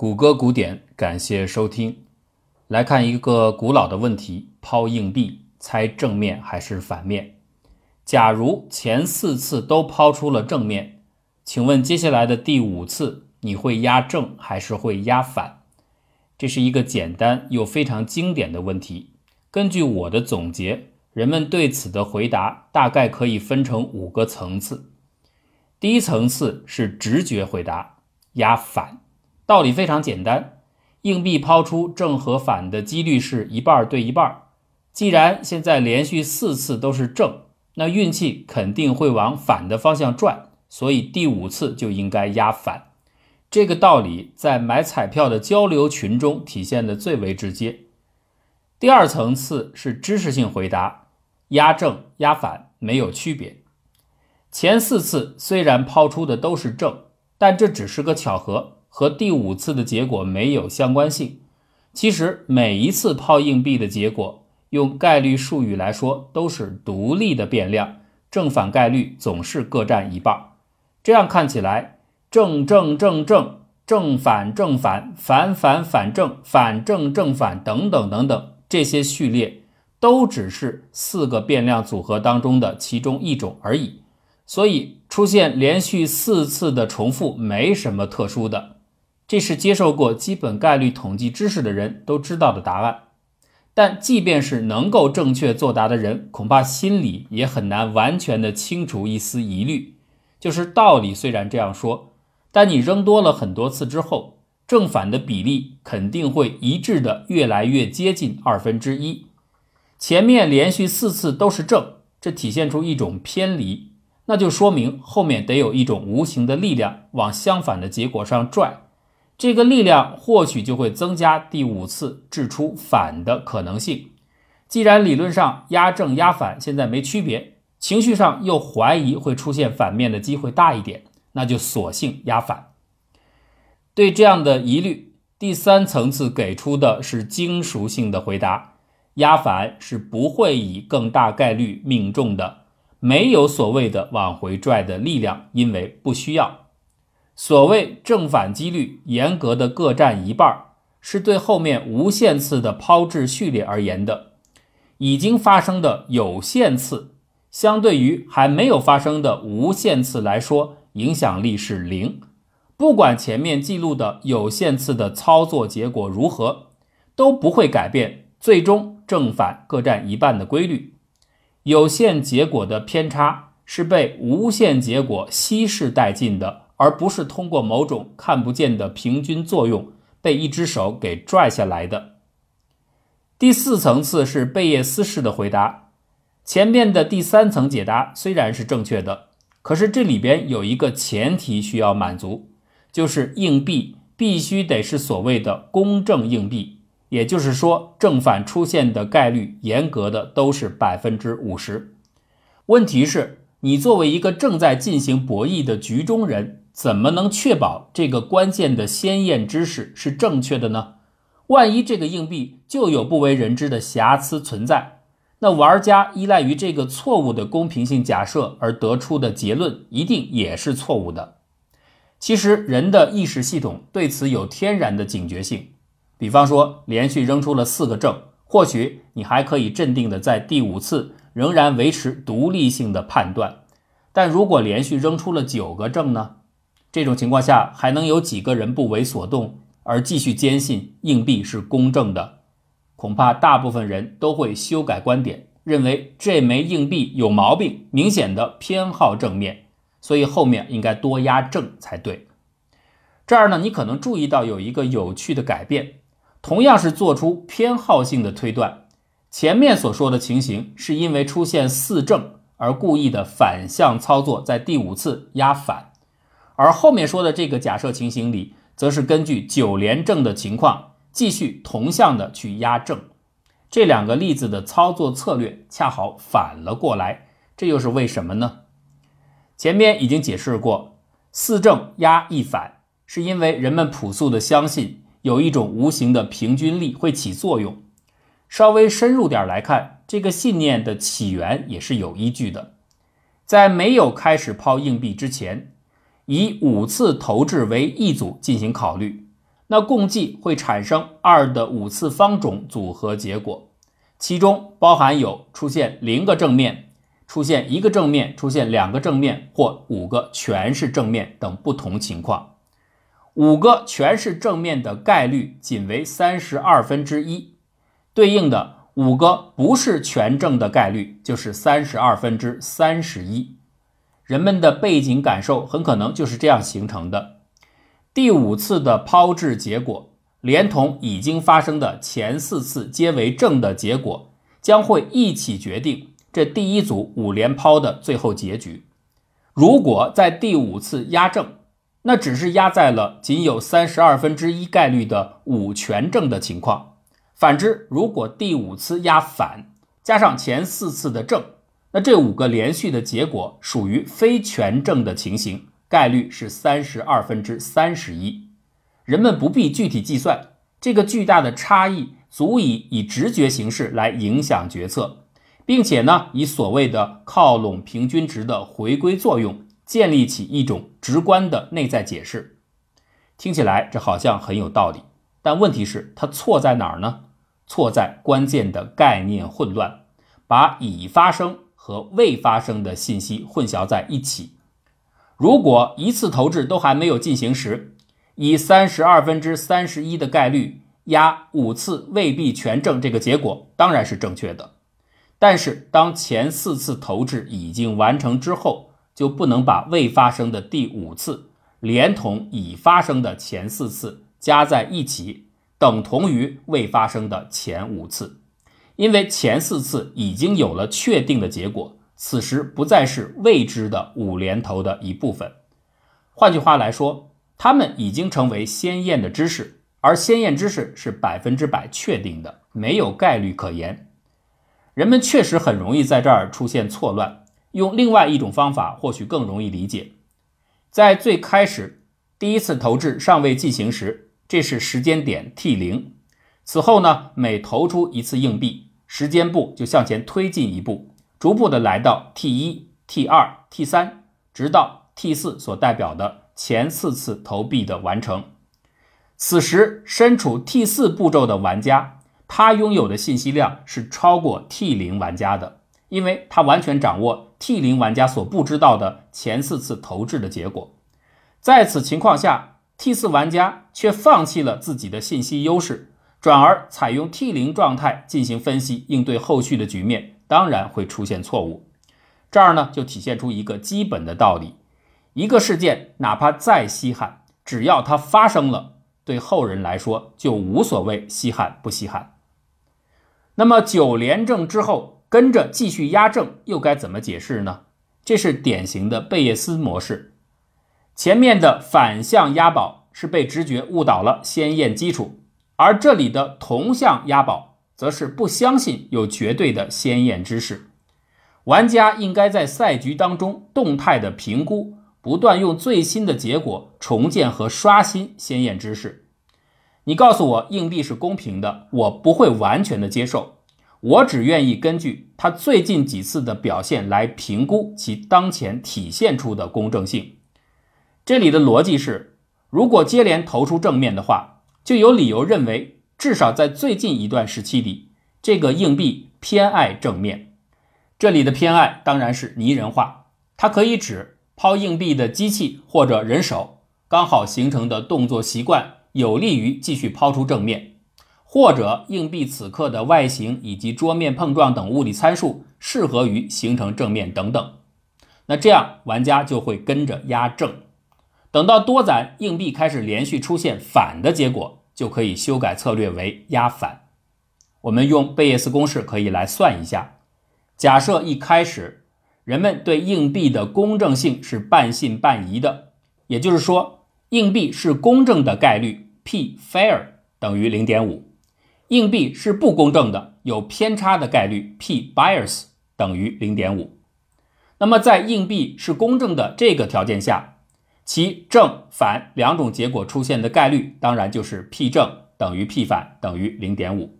谷歌古典，感谢收听。来看一个古老的问题：抛硬币，猜正面还是反面？假如前四次都抛出了正面，请问接下来的第五次你会压正还是会压反？这是一个简单又非常经典的问题。根据我的总结，人们对此的回答大概可以分成五个层次。第一层次是直觉回答，压反。道理非常简单，硬币抛出正和反的几率是一半对一半。既然现在连续四次都是正，那运气肯定会往反的方向转，所以第五次就应该压反。这个道理在买彩票的交流群中体现的最为直接。第二层次是知识性回答，压正压反没有区别。前四次虽然抛出的都是正，但这只是个巧合。和第五次的结果没有相关性。其实每一次抛硬币的结果，用概率术语来说，都是独立的变量，正反概率总是各占一半。这样看起来，正正正正，正反正反，反反反正，反正正反等等等等，这些序列都只是四个变量组合当中的其中一种而已。所以出现连续四次的重复，没什么特殊的。这是接受过基本概率统计知识的人都知道的答案，但即便是能够正确作答的人，恐怕心里也很难完全的清除一丝疑虑。就是道理虽然这样说，但你扔多了很多次之后，正反的比例肯定会一致的越来越接近二分之一。前面连续四次都是正，这体现出一种偏离，那就说明后面得有一种无形的力量往相反的结果上拽。这个力量或许就会增加第五次掷出反的可能性。既然理论上压正压反现在没区别，情绪上又怀疑会出现反面的机会大一点，那就索性压反。对这样的疑虑，第三层次给出的是精熟性的回答：压反是不会以更大概率命中的，没有所谓的往回拽的力量，因为不需要。所谓正反几率严格的各占一半，是对后面无限次的抛掷序列而言的。已经发生的有限次，相对于还没有发生的无限次来说，影响力是零。不管前面记录的有限次的操作结果如何，都不会改变最终正反各占一半的规律。有限结果的偏差是被无限结果稀释殆尽的。而不是通过某种看不见的平均作用被一只手给拽下来的。第四层次是贝叶斯式的回答，前面的第三层解答虽然是正确的，可是这里边有一个前提需要满足，就是硬币必须得是所谓的公正硬币，也就是说正反出现的概率严格的都是百分之五十。问题是，你作为一个正在进行博弈的局中人。怎么能确保这个关键的先验知识是正确的呢？万一这个硬币就有不为人知的瑕疵存在，那玩家依赖于这个错误的公平性假设而得出的结论一定也是错误的。其实人的意识系统对此有天然的警觉性。比方说，连续扔出了四个正，或许你还可以镇定的在第五次仍然维持独立性的判断，但如果连续扔出了九个正呢？这种情况下，还能有几个人不为所动而继续坚信硬币是公正的？恐怕大部分人都会修改观点，认为这枚硬币有毛病，明显的偏好正面，所以后面应该多压正才对。这儿呢，你可能注意到有一个有趣的改变，同样是做出偏好性的推断，前面所说的情形是因为出现四正而故意的反向操作，在第五次压反。而后面说的这个假设情形里，则是根据九连正的情况，继续同向的去压正。这两个例子的操作策略恰好反了过来，这又是为什么呢？前面已经解释过，四正压一反，是因为人们朴素的相信有一种无形的平均力会起作用。稍微深入点来看，这个信念的起源也是有依据的，在没有开始抛硬币之前。以五次投掷为一组进行考虑，那共计会产生二的五次方种组合结果，其中包含有出现零个正面、出现一个正面、出现两个正面或五个全是正面等不同情况。五个全是正面的概率仅为三十二分之一，对应的五个不是全正的概率就是三十二分之三十一。人们的背景感受很可能就是这样形成的。第五次的抛掷结果，连同已经发生的前四次皆为正的结果，将会一起决定这第一组五连抛的最后结局。如果在第五次压正，那只是压在了仅有三十二分之一概率的五全正的情况。反之，如果第五次压反，加上前四次的正，那这五个连续的结果属于非全正的情形，概率是三十二分之三十一。人们不必具体计算，这个巨大的差异足以以直觉形式来影响决策，并且呢，以所谓的靠拢平均值的回归作用。建立起一种直观的内在解释，听起来这好像很有道理，但问题是它错在哪儿呢？错在关键的概念混乱，把已发生和未发生的信息混淆在一起。如果一次投掷都还没有进行时，以三十二分之三十一的概率压五次未必全正，这个结果当然是正确的。但是当前四次投掷已经完成之后，就不能把未发生的第五次连同已发生的前四次加在一起，等同于未发生的前五次，因为前四次已经有了确定的结果，此时不再是未知的五连投的一部分。换句话来说，它们已经成为鲜艳的知识，而鲜艳知识是百分之百确定的，没有概率可言。人们确实很容易在这儿出现错乱。用另外一种方法或许更容易理解，在最开始第一次投掷尚未进行时，这是时间点 t 零。此后呢，每投出一次硬币，时间步就向前推进一步，逐步的来到 t 一、t 二、t 三，直到 t 四所代表的前四次投币的完成。此时身处 t 四步骤的玩家，他拥有的信息量是超过 t 零玩家的。因为他完全掌握 T 零玩家所不知道的前四次投掷的结果，在此情况下，T 四玩家却放弃了自己的信息优势，转而采用 T 零状态进行分析应对后续的局面，当然会出现错误。这儿呢就体现出一个基本的道理：一个事件哪怕再稀罕，只要它发生了，对后人来说就无所谓稀罕不稀罕。那么九连胜之后。跟着继续压正又该怎么解释呢？这是典型的贝叶斯模式。前面的反向押宝是被直觉误导了先验基础，而这里的同向押宝则是不相信有绝对的先验知识。玩家应该在赛局当中动态的评估，不断用最新的结果重建和刷新先验知识。你告诉我硬币是公平的，我不会完全的接受。我只愿意根据他最近几次的表现来评估其当前体现出的公正性。这里的逻辑是：如果接连投出正面的话，就有理由认为，至少在最近一段时期里，这个硬币偏爱正面。这里的偏爱当然是拟人化，它可以指抛硬币的机器或者人手刚好形成的动作习惯有利于继续抛出正面。或者硬币此刻的外形以及桌面碰撞等物理参数适合于形成正面等等，那这样玩家就会跟着压正。等到多攒硬币开始连续出现反的结果，就可以修改策略为压反。我们用贝叶斯公式可以来算一下：假设一开始人们对硬币的公正性是半信半疑的，也就是说硬币是公正的概率 p fair 等于零点五。硬币是不公正的，有偏差的概率 p bias 等于零点五。那么在硬币是公正的这个条件下，其正反两种结果出现的概率当然就是 p 正等于 p 反等于零点五。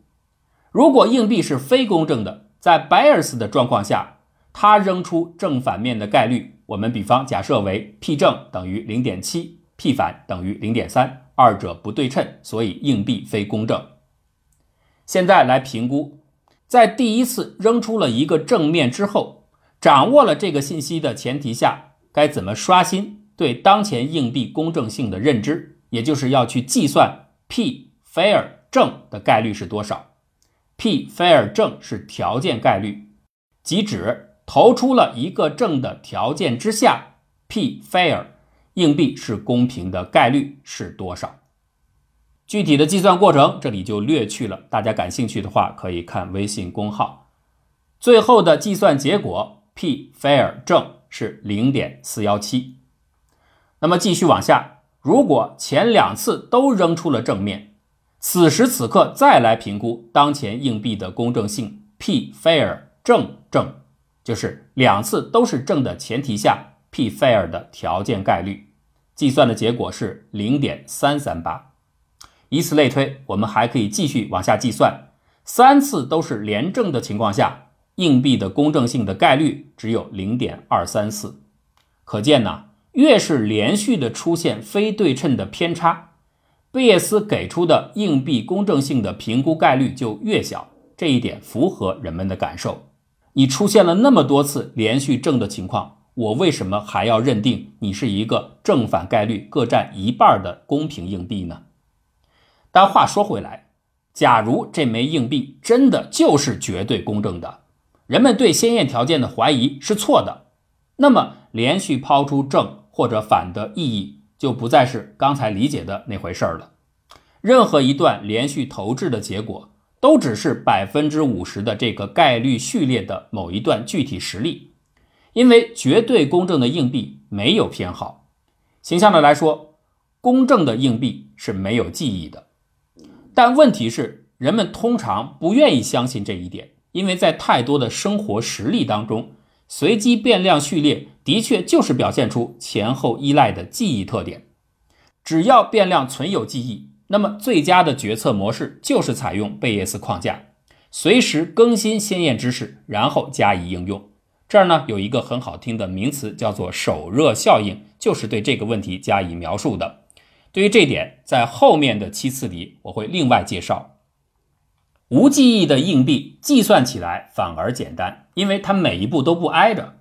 如果硬币是非公正的，在 bias 的状况下，它扔出正反面的概率，我们比方假设为 p 正等于零点七，P 反等于零点三，二者不对称，所以硬币非公正。现在来评估，在第一次扔出了一个正面之后，掌握了这个信息的前提下，该怎么刷新对当前硬币公正性的认知？也就是要去计算 P fair 正的概率是多少？P fair 正是条件概率，即指投出了一个正的条件之下，P fair 硬币是公平的概率是多少？具体的计算过程这里就略去了，大家感兴趣的话可以看微信公号。最后的计算结果 P fair 正是零点四幺七。那么继续往下。如果前两次都扔出了正面，此时此刻再来评估当前硬币的公正性，P fair 正正就是两次都是正的前提下，P fair 的条件概率，计算的结果是零点三三八。以此类推，我们还可以继续往下计算，三次都是连正的情况下，硬币的公正性的概率只有零点二三四。可见呢。越是连续的出现非对称的偏差，贝叶斯给出的硬币公正性的评估概率就越小。这一点符合人们的感受。你出现了那么多次连续正的情况，我为什么还要认定你是一个正反概率各占一半的公平硬币呢？但话说回来，假如这枚硬币真的就是绝对公正的，人们对先验条件的怀疑是错的，那么连续抛出正。或者反的意义就不再是刚才理解的那回事儿了。任何一段连续投掷的结果，都只是百分之五十的这个概率序列的某一段具体实例。因为绝对公正的硬币没有偏好。形象的来说，公正的硬币是没有记忆的。但问题是，人们通常不愿意相信这一点，因为在太多的生活实例当中。随机变量序列的确就是表现出前后依赖的记忆特点。只要变量存有记忆，那么最佳的决策模式就是采用贝叶斯框架，随时更新先验知识，然后加以应用。这儿呢有一个很好听的名词，叫做手热效应，就是对这个问题加以描述的。对于这点，在后面的七次里我会另外介绍。无记忆的硬币计算起来反而简单，因为它每一步都不挨着。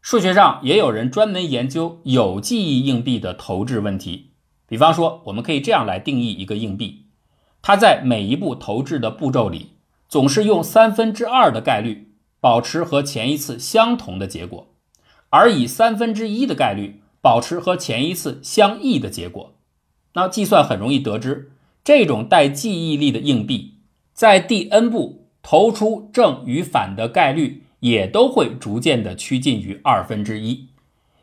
数学上也有人专门研究有记忆硬币的投掷问题。比方说，我们可以这样来定义一个硬币：它在每一步投掷的步骤里，总是用三分之二的概率保持和前一次相同的结果，而以三分之一的概率保持和前一次相异的结果。那计算很容易得知，这种带记忆力的硬币。在第 n 步投出正与反的概率也都会逐渐的趋近于二分之一，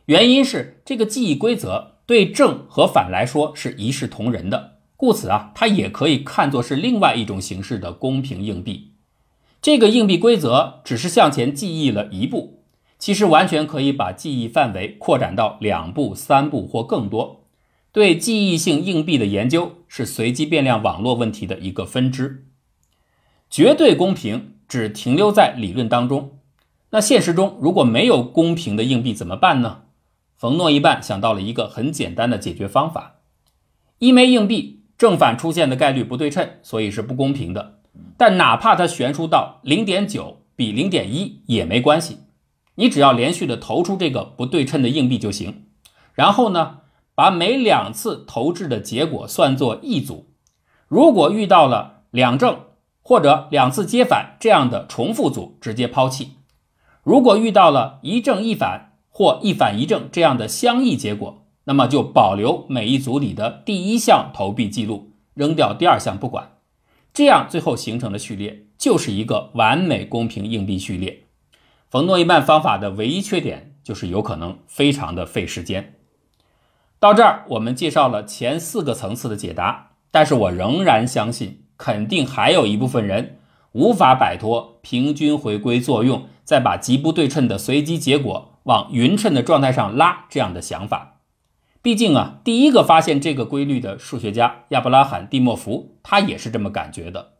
原因是这个记忆规则对正和反来说是一视同仁的，故此啊，它也可以看作是另外一种形式的公平硬币。这个硬币规则只是向前记忆了一步，其实完全可以把记忆范围扩展到两步、三步或更多。对记忆性硬币的研究是随机变量网络问题的一个分支。绝对公平只停留在理论当中，那现实中如果没有公平的硬币怎么办呢？冯诺依曼想到了一个很简单的解决方法：一枚硬币正反出现的概率不对称，所以是不公平的。但哪怕它悬殊到零点九比零点一也没关系，你只要连续的投出这个不对称的硬币就行。然后呢，把每两次投掷的结果算作一组，如果遇到了两正。或者两次接反这样的重复组直接抛弃。如果遇到了一正一反或一反一正这样的相异结果，那么就保留每一组里的第一项投币记录，扔掉第二项不管。这样最后形成的序列就是一个完美公平硬币序列。冯诺依曼方法的唯一缺点就是有可能非常的费时间。到这儿我们介绍了前四个层次的解答，但是我仍然相信。肯定还有一部分人无法摆脱平均回归作用，再把极不对称的随机结果往匀称的状态上拉这样的想法。毕竟啊，第一个发现这个规律的数学家亚伯拉罕·蒂莫夫，他也是这么感觉的。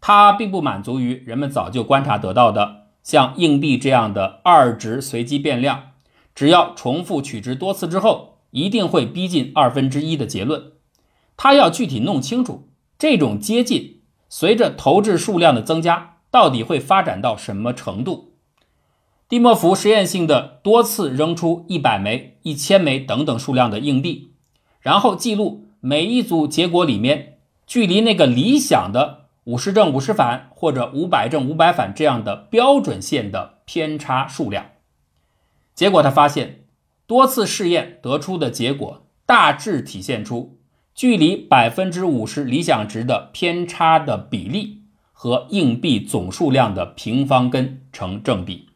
他并不满足于人们早就观察得到的像硬币这样的二值随机变量，只要重复取值多次之后，一定会逼近二分之一的结论。他要具体弄清楚这种接近，随着投掷数量的增加，到底会发展到什么程度。蒂莫夫实验性的多次扔出一百枚、一千枚等等数量的硬币，然后记录每一组结果里面距离那个理想的五十正五十反或者五百正五百反这样的标准线的偏差数量。结果他发现，多次试验得出的结果大致体现出。距离百分之五十理想值的偏差的比例和硬币总数量的平方根成正比。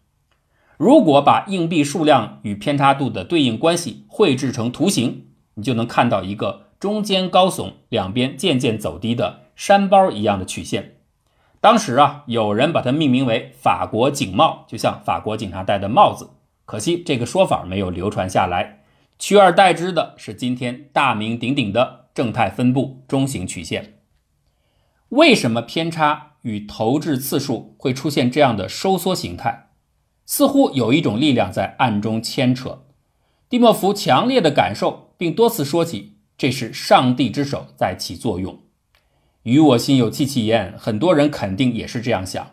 如果把硬币数量与偏差度的对应关系绘制成图形，你就能看到一个中间高耸、两边渐渐走低的山包一样的曲线。当时啊，有人把它命名为“法国警帽”，就像法国警察戴的帽子。可惜这个说法没有流传下来，取而代之的是今天大名鼎鼎的。正态分布中型曲线，为什么偏差与投掷次数会出现这样的收缩形态？似乎有一种力量在暗中牵扯。蒂莫夫强烈的感受，并多次说起，这是上帝之手在起作用。与我心有戚戚焉，很多人肯定也是这样想。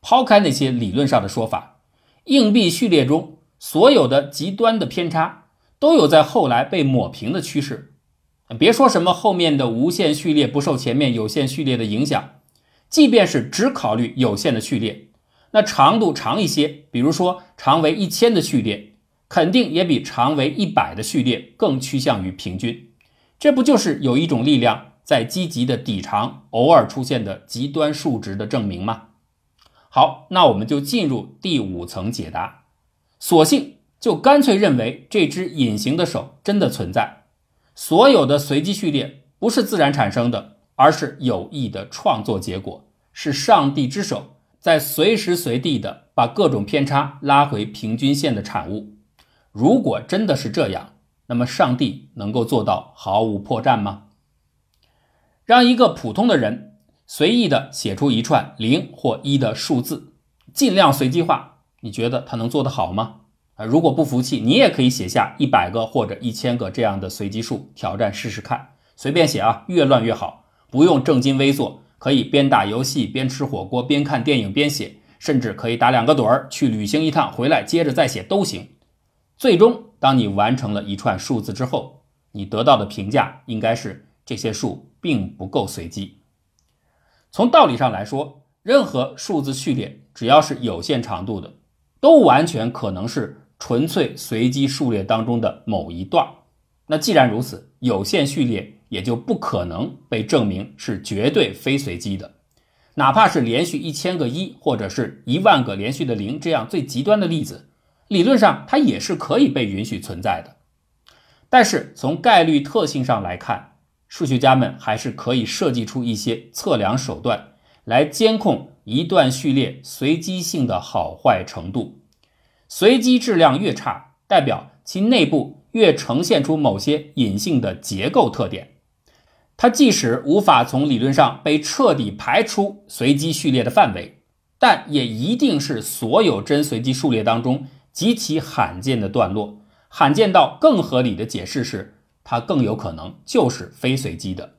抛开那些理论上的说法，硬币序列中所有的极端的偏差，都有在后来被抹平的趋势。别说什么后面的无限序列不受前面有限序列的影响，即便是只考虑有限的序列，那长度长一些，比如说长为一千的序列，肯定也比长为一百的序列更趋向于平均。这不就是有一种力量在积极的抵偿偶尔出现的极端数值的证明吗？好，那我们就进入第五层解答，索性就干脆认为这只隐形的手真的存在。所有的随机序列不是自然产生的，而是有意的创作结果，是上帝之手在随时随地的把各种偏差拉回平均线的产物。如果真的是这样，那么上帝能够做到毫无破绽吗？让一个普通的人随意的写出一串零或一的数字，尽量随机化，你觉得他能做得好吗？啊，如果不服气，你也可以写下一百个或者一千个这样的随机数，挑战试试看。随便写啊，越乱越好，不用正襟危坐，可以边打游戏边吃火锅边看电影边写，甚至可以打两个盹儿去旅行一趟，回来接着再写都行。最终，当你完成了一串数字之后，你得到的评价应该是这些数并不够随机。从道理上来说，任何数字序列只要是有限长度的，都完全可能是。纯粹随机数列当中的某一段，那既然如此，有限序列也就不可能被证明是绝对非随机的。哪怕是连续一千个一，或者是一万个连续的零这样最极端的例子，理论上它也是可以被允许存在的。但是从概率特性上来看，数学家们还是可以设计出一些测量手段来监控一段序列随机性的好坏程度。随机质量越差，代表其内部越呈现出某些隐性的结构特点。它即使无法从理论上被彻底排出随机序列的范围，但也一定是所有真随机数列当中极其罕见的段落。罕见到更合理的解释是，它更有可能就是非随机的。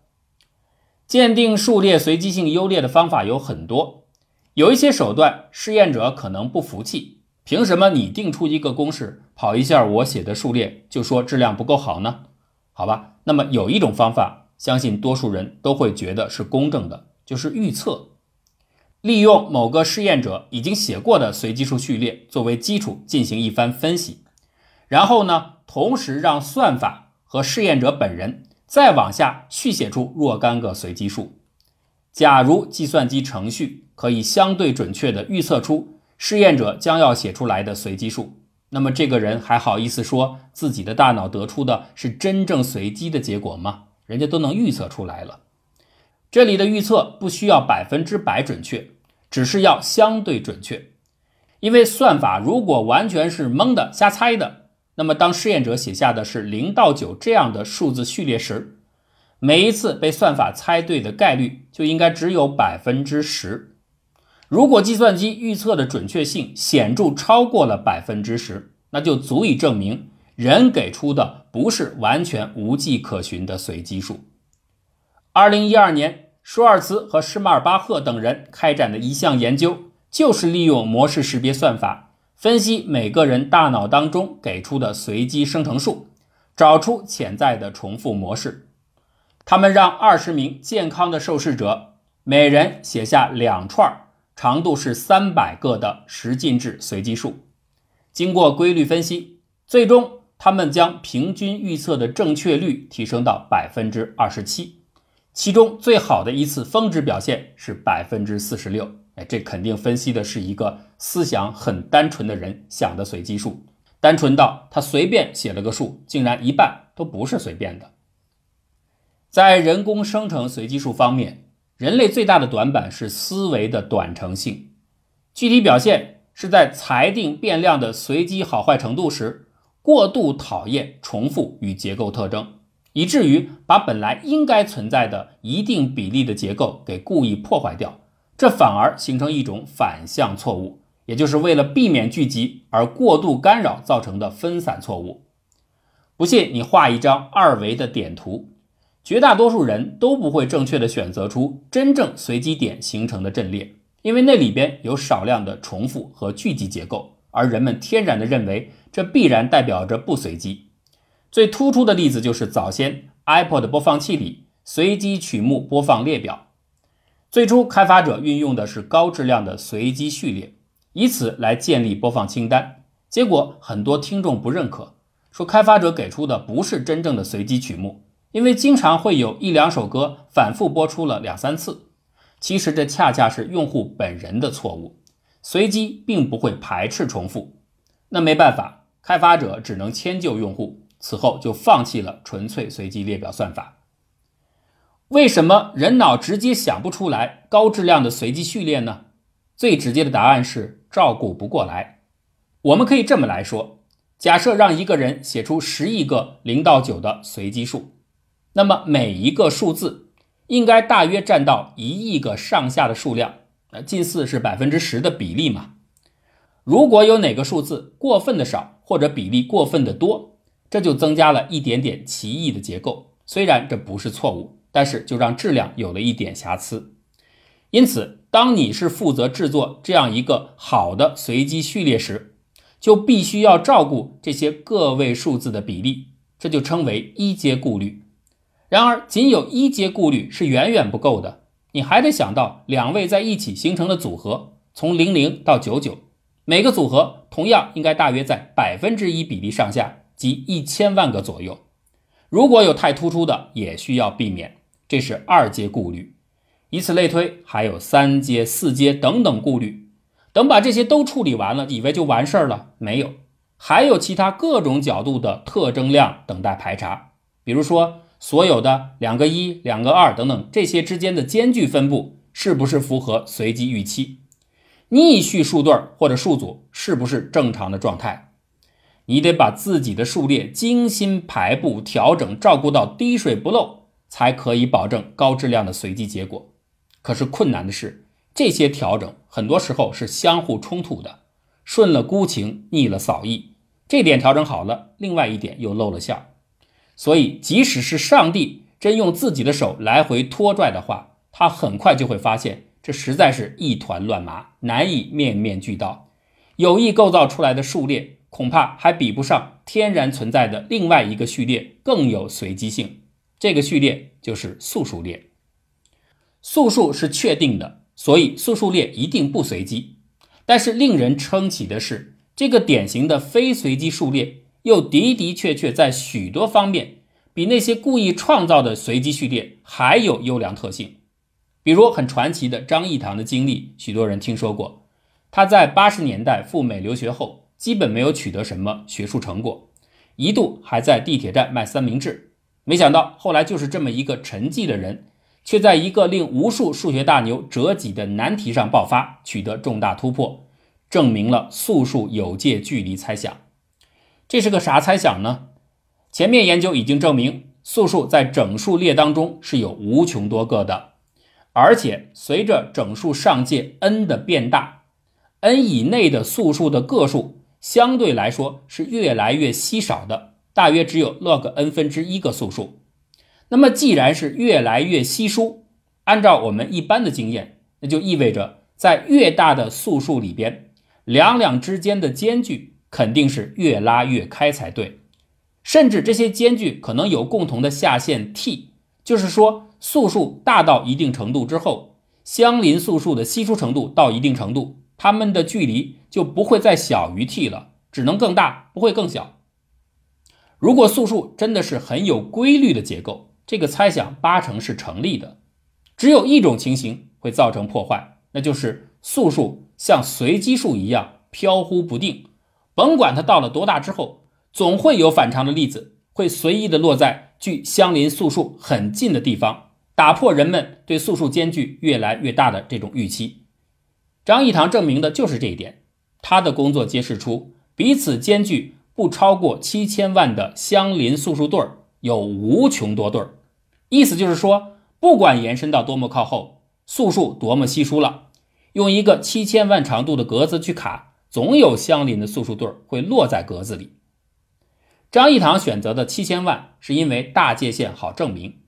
鉴定数列随机性优劣的方法有很多，有一些手段试验者可能不服气。凭什么你定出一个公式，跑一下我写的数列，就说质量不够好呢？好吧，那么有一种方法，相信多数人都会觉得是公正的，就是预测，利用某个试验者已经写过的随机数序列作为基础进行一番分析，然后呢，同时让算法和试验者本人再往下续写出若干个随机数。假如计算机程序可以相对准确地预测出。试验者将要写出来的随机数，那么这个人还好意思说自己的大脑得出的是真正随机的结果吗？人家都能预测出来了。这里的预测不需要百分之百准确，只是要相对准确。因为算法如果完全是蒙的、瞎猜的，那么当试验者写下的是零到九这样的数字序列时，每一次被算法猜对的概率就应该只有百分之十。如果计算机预测的准确性显著超过了百分之十，那就足以证明人给出的不是完全无迹可寻的随机数。二零一二年，舒尔茨和施马尔巴赫等人开展的一项研究，就是利用模式识别算法分析每个人大脑当中给出的随机生成数，找出潜在的重复模式。他们让二十名健康的受试者每人写下两串长度是三百个的十进制随机数，经过规律分析，最终他们将平均预测的正确率提升到百分之二十七。其中最好的一次峰值表现是百分之四十六，哎，这肯定分析的是一个思想很单纯的人想的随机数，单纯到他随便写了个数，竟然一半都不是随便的。在人工生成随机数方面，人类最大的短板是思维的短程性，具体表现是在裁定变量的随机好坏程度时，过度讨厌重复与结构特征。以至于把本来应该存在的一定比例的结构给故意破坏掉，这反而形成一种反向错误，也就是为了避免聚集而过度干扰造成的分散错误。不信你画一张二维的点图，绝大多数人都不会正确的选择出真正随机点形成的阵列，因为那里边有少量的重复和聚集结构，而人们天然的认为这必然代表着不随机。最突出的例子就是早先 iPod 播放器里随机曲目播放列表。最初开发者运用的是高质量的随机序列，以此来建立播放清单。结果很多听众不认可，说开发者给出的不是真正的随机曲目，因为经常会有一两首歌反复播出了两三次。其实这恰恰是用户本人的错误，随机并不会排斥重复。那没办法，开发者只能迁就用户。此后就放弃了纯粹随机列表算法。为什么人脑直接想不出来高质量的随机序列呢？最直接的答案是照顾不过来。我们可以这么来说：假设让一个人写出十亿个零到九的随机数，那么每一个数字应该大约占到一亿个上下的数量，呃，近似是百分之十的比例嘛。如果有哪个数字过分的少，或者比例过分的多，这就增加了一点点奇异的结构，虽然这不是错误，但是就让质量有了一点瑕疵。因此，当你是负责制作这样一个好的随机序列时，就必须要照顾这些个位数字的比例，这就称为一阶顾虑。然而，仅有一阶顾虑是远远不够的，你还得想到两位在一起形成的组合，从零零到九九，每个组合同样应该大约在百分之一比例上下。即一千万个左右，如果有太突出的，也需要避免，这是二阶顾虑。以此类推，还有三阶、四阶等等顾虑。等把这些都处理完了，以为就完事儿了？没有，还有其他各种角度的特征量等待排查。比如说，所有的两个一、两个二等等这些之间的间距分布是不是符合随机预期？逆序数对或者数组是不是正常的状态？你得把自己的数列精心排布、调整、照顾到滴水不漏，才可以保证高质量的随机结果。可是困难的是，这些调整很多时候是相互冲突的，顺了孤情，逆了扫意。这点调整好了，另外一点又露了馅儿。所以，即使是上帝真用自己的手来回拖拽的话，他很快就会发现，这实在是一团乱麻，难以面面俱到。有意构造出来的数列。恐怕还比不上天然存在的另外一个序列更有随机性。这个序列就是素数列。素数是确定的，所以素数列一定不随机。但是令人称奇的是，这个典型的非随机数列又的的确确在许多方面比那些故意创造的随机序列还有优良特性。比如很传奇的张益唐的经历，许多人听说过。他在八十年代赴美留学后。基本没有取得什么学术成果，一度还在地铁站卖三明治。没想到后来就是这么一个沉寂的人，却在一个令无数数学大牛折戟的难题上爆发，取得重大突破，证明了素数有界距离猜想。这是个啥猜想呢？前面研究已经证明，素数在整数列当中是有无穷多个的，而且随着整数上界 n 的变大，n 以内的素数的个数。相对来说是越来越稀少的，大约只有 log n 分之一个素数。那么既然是越来越稀疏，按照我们一般的经验，那就意味着在越大的素数里边，两两之间的间距肯定是越拉越开才对，甚至这些间距可能有共同的下限 t，就是说素数大到一定程度之后，相邻素数的稀疏程度到一定程度。它们的距离就不会再小于 t 了，只能更大，不会更小。如果素数真的是很有规律的结构，这个猜想八成是成立的。只有一种情形会造成破坏，那就是素数像随机数一样飘忽不定，甭管它到了多大之后，总会有反常的例子会随意的落在距相邻素数很近的地方，打破人们对素数间距越来越大的这种预期。张益唐证明的就是这一点。他的工作揭示出，彼此间距不超过七千万的相邻素数对儿有无穷多对儿。意思就是说，不管延伸到多么靠后，素数多么稀疏了，用一个七千万长度的格子去卡，总有相邻的素数对儿会落在格子里。张益唐选择的七千万是因为大界限好证明，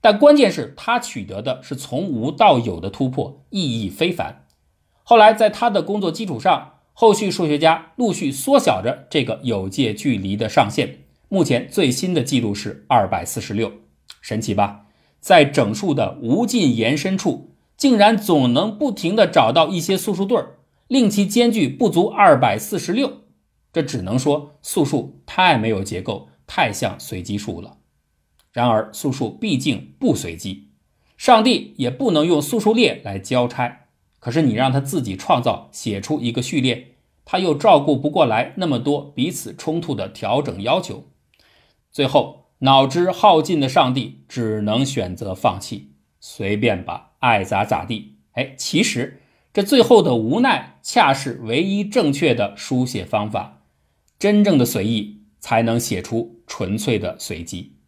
但关键是他取得的是从无到有的突破，意义非凡。后来，在他的工作基础上，后续数学家陆续缩小着这个有界距离的上限。目前最新的记录是二百四十六，神奇吧？在整数的无尽延伸处，竟然总能不停地找到一些素数对儿，令其间距不足二百四十六。这只能说素数太没有结构，太像随机数了。然而，素数毕竟不随机，上帝也不能用素数列来交差。可是你让他自己创造写出一个序列，他又照顾不过来那么多彼此冲突的调整要求，最后脑汁耗尽的上帝只能选择放弃，随便吧，爱咋咋地。哎，其实这最后的无奈恰是唯一正确的书写方法，真正的随意才能写出纯粹的随机。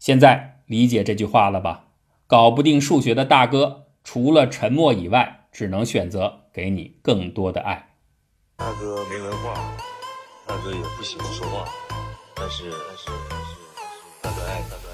现在理解这句话了吧？搞不定数学的大哥，除了沉默以外。只能选择给你更多的爱。大哥没文化，大哥也不喜欢说话，但是但是但是大哥爱大哥。